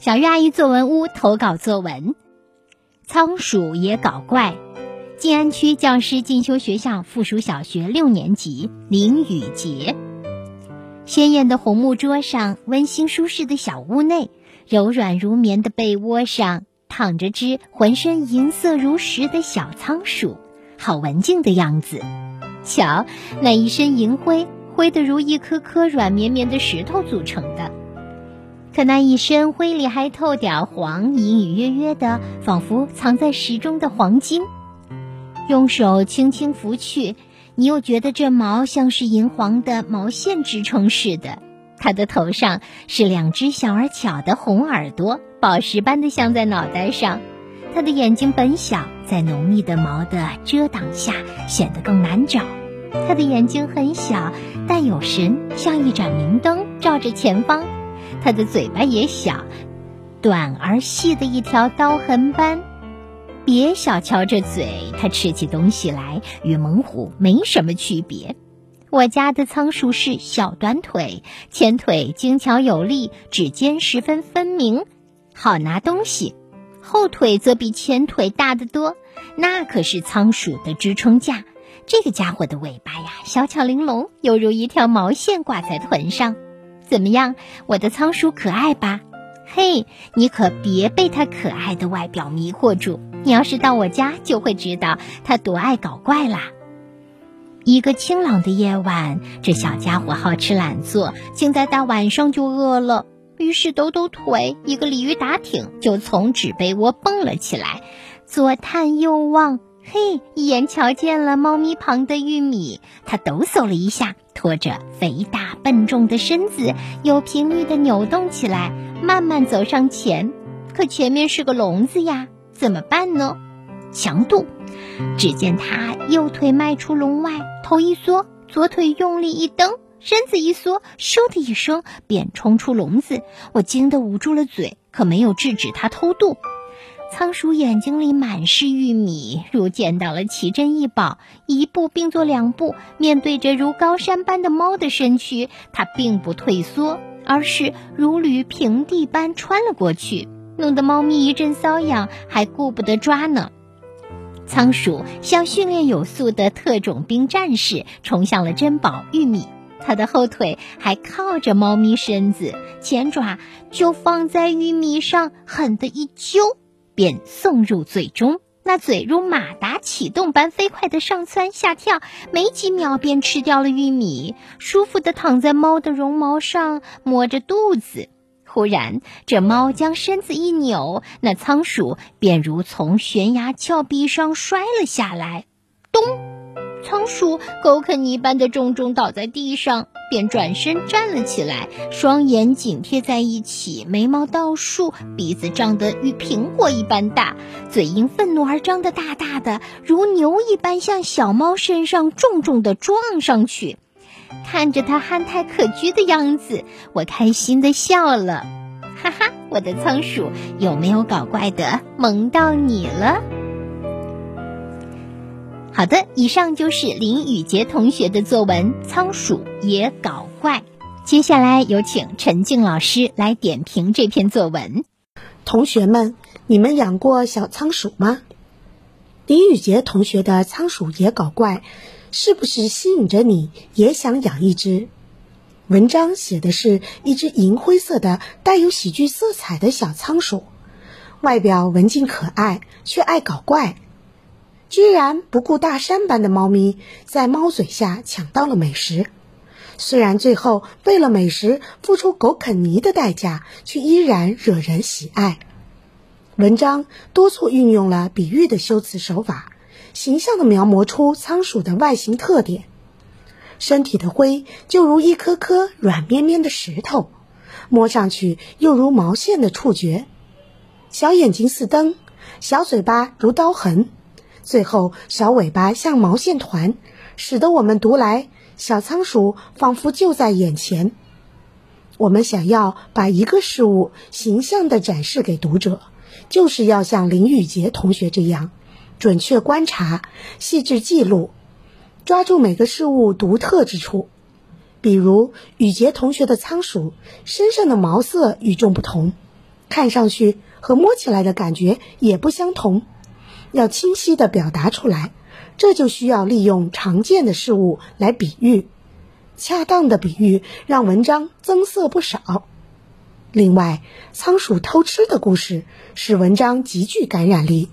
小鱼阿姨作文屋投稿作文：仓鼠也搞怪。静安区教师进修学校附属小学六年级林雨洁。鲜艳的红木桌上，温馨舒适的小屋内，柔软如棉的被窝上，躺着只浑身银色如石的小仓鼠，好文静的样子。瞧，那一身银灰，灰得如一颗颗软绵绵的石头组成的。可那一身灰里还透点黄，隐隐约约的，仿佛藏在石中的黄金。用手轻轻拂去，你又觉得这毛像是银黄的毛线织成似的。它的头上是两只小而巧的红耳朵，宝石般的镶在脑袋上。它的眼睛本小，在浓密的毛的遮挡下显得更难找。它的眼睛很小，但有神，像一盏明灯，照着前方。它的嘴巴也小，短而细的一条刀痕般。别小瞧这嘴，它吃起东西来与猛虎没什么区别。我家的仓鼠是小短腿，前腿精巧有力，指尖十分分明，好拿东西；后腿则比前腿大得多，那可是仓鼠的支撑架。这个家伙的尾巴呀，小巧玲珑，犹如一条毛线挂在臀上。怎么样，我的仓鼠可爱吧？嘿，你可别被它可爱的外表迷惑住。你要是到我家，就会知道它多爱搞怪啦。一个清朗的夜晚，这小家伙好吃懒做，竟在大晚上就饿了。于是抖抖腿，一个鲤鱼打挺，就从纸被窝蹦了起来，左探右望，嘿，一眼瞧见了猫咪旁的玉米。它抖擞了一下，拖着肥大笨重的身子，有频率的扭动起来，慢慢走上前。可前面是个笼子呀。怎么办呢？强渡。只见他右腿迈出笼外，头一缩，左腿用力一蹬，身子一缩，咻的一声便冲出笼子。我惊得捂住了嘴，可没有制止他偷渡。仓鼠眼睛里满是玉米，如见到了奇珍异宝，一步并作两步，面对着如高山般的猫的身躯，它并不退缩，而是如履平地般穿了过去。弄得猫咪一阵瘙痒，还顾不得抓呢。仓鼠像训练有素的特种兵战士，冲向了珍宝玉米。它的后腿还靠着猫咪身子，前爪就放在玉米上，狠地一揪，便送入嘴中。那嘴如马达启动般飞快地上蹿下跳，没几秒便吃掉了玉米，舒服地躺在猫的绒毛上，摸着肚子。忽然，这猫将身子一扭，那仓鼠便如从悬崖峭壁上摔了下来。咚！仓鼠狗啃泥般的重重倒在地上，便转身站了起来，双眼紧贴在一起，眉毛倒竖，鼻子张得与苹果一般大，嘴因愤怒而张得大大的，如牛一般向小猫身上重重地撞上去。看着它憨态可掬的样子，我开心的笑了，哈哈！我的仓鼠有没有搞怪的？萌到你了。好的，以上就是林雨洁同学的作文《仓鼠也搞怪》。接下来有请陈静老师来点评这篇作文。同学们，你们养过小仓鼠吗？林雨洁同学的《仓鼠也搞怪》。是不是吸引着你也想养一只？文章写的是一只银灰色的、带有喜剧色彩的小仓鼠，外表文静可爱，却爱搞怪。居然不顾大山般的猫咪，在猫嘴下抢到了美食。虽然最后为了美食付出狗啃泥的代价，却依然惹人喜爱。文章多处运用了比喻的修辞手法。形象地描摹出仓鼠的外形特点，身体的灰就如一颗颗软绵绵的石头，摸上去又如毛线的触觉。小眼睛似灯，小嘴巴如刀痕，最后小尾巴像毛线团，使得我们读来小仓鼠仿佛就在眼前。我们想要把一个事物形象地展示给读者，就是要像林雨杰同学这样。准确观察，细致记录，抓住每个事物独特之处。比如雨洁同学的仓鼠身上的毛色与众不同，看上去和摸起来的感觉也不相同，要清晰地表达出来，这就需要利用常见的事物来比喻。恰当的比喻让文章增色不少。另外，仓鼠偷吃的故事使文章极具感染力。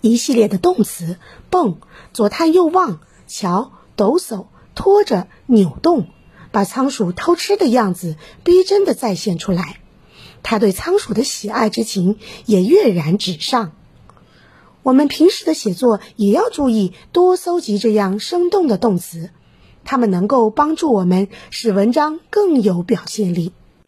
一系列的动词蹦、左探右望、瞧、抖擞、拖着、扭动，把仓鼠偷吃的样子逼真的再现出来。他对仓鼠的喜爱之情也跃然纸上。我们平时的写作也要注意多搜集这样生动的动词。它们能够帮助我们使文章更有表现力。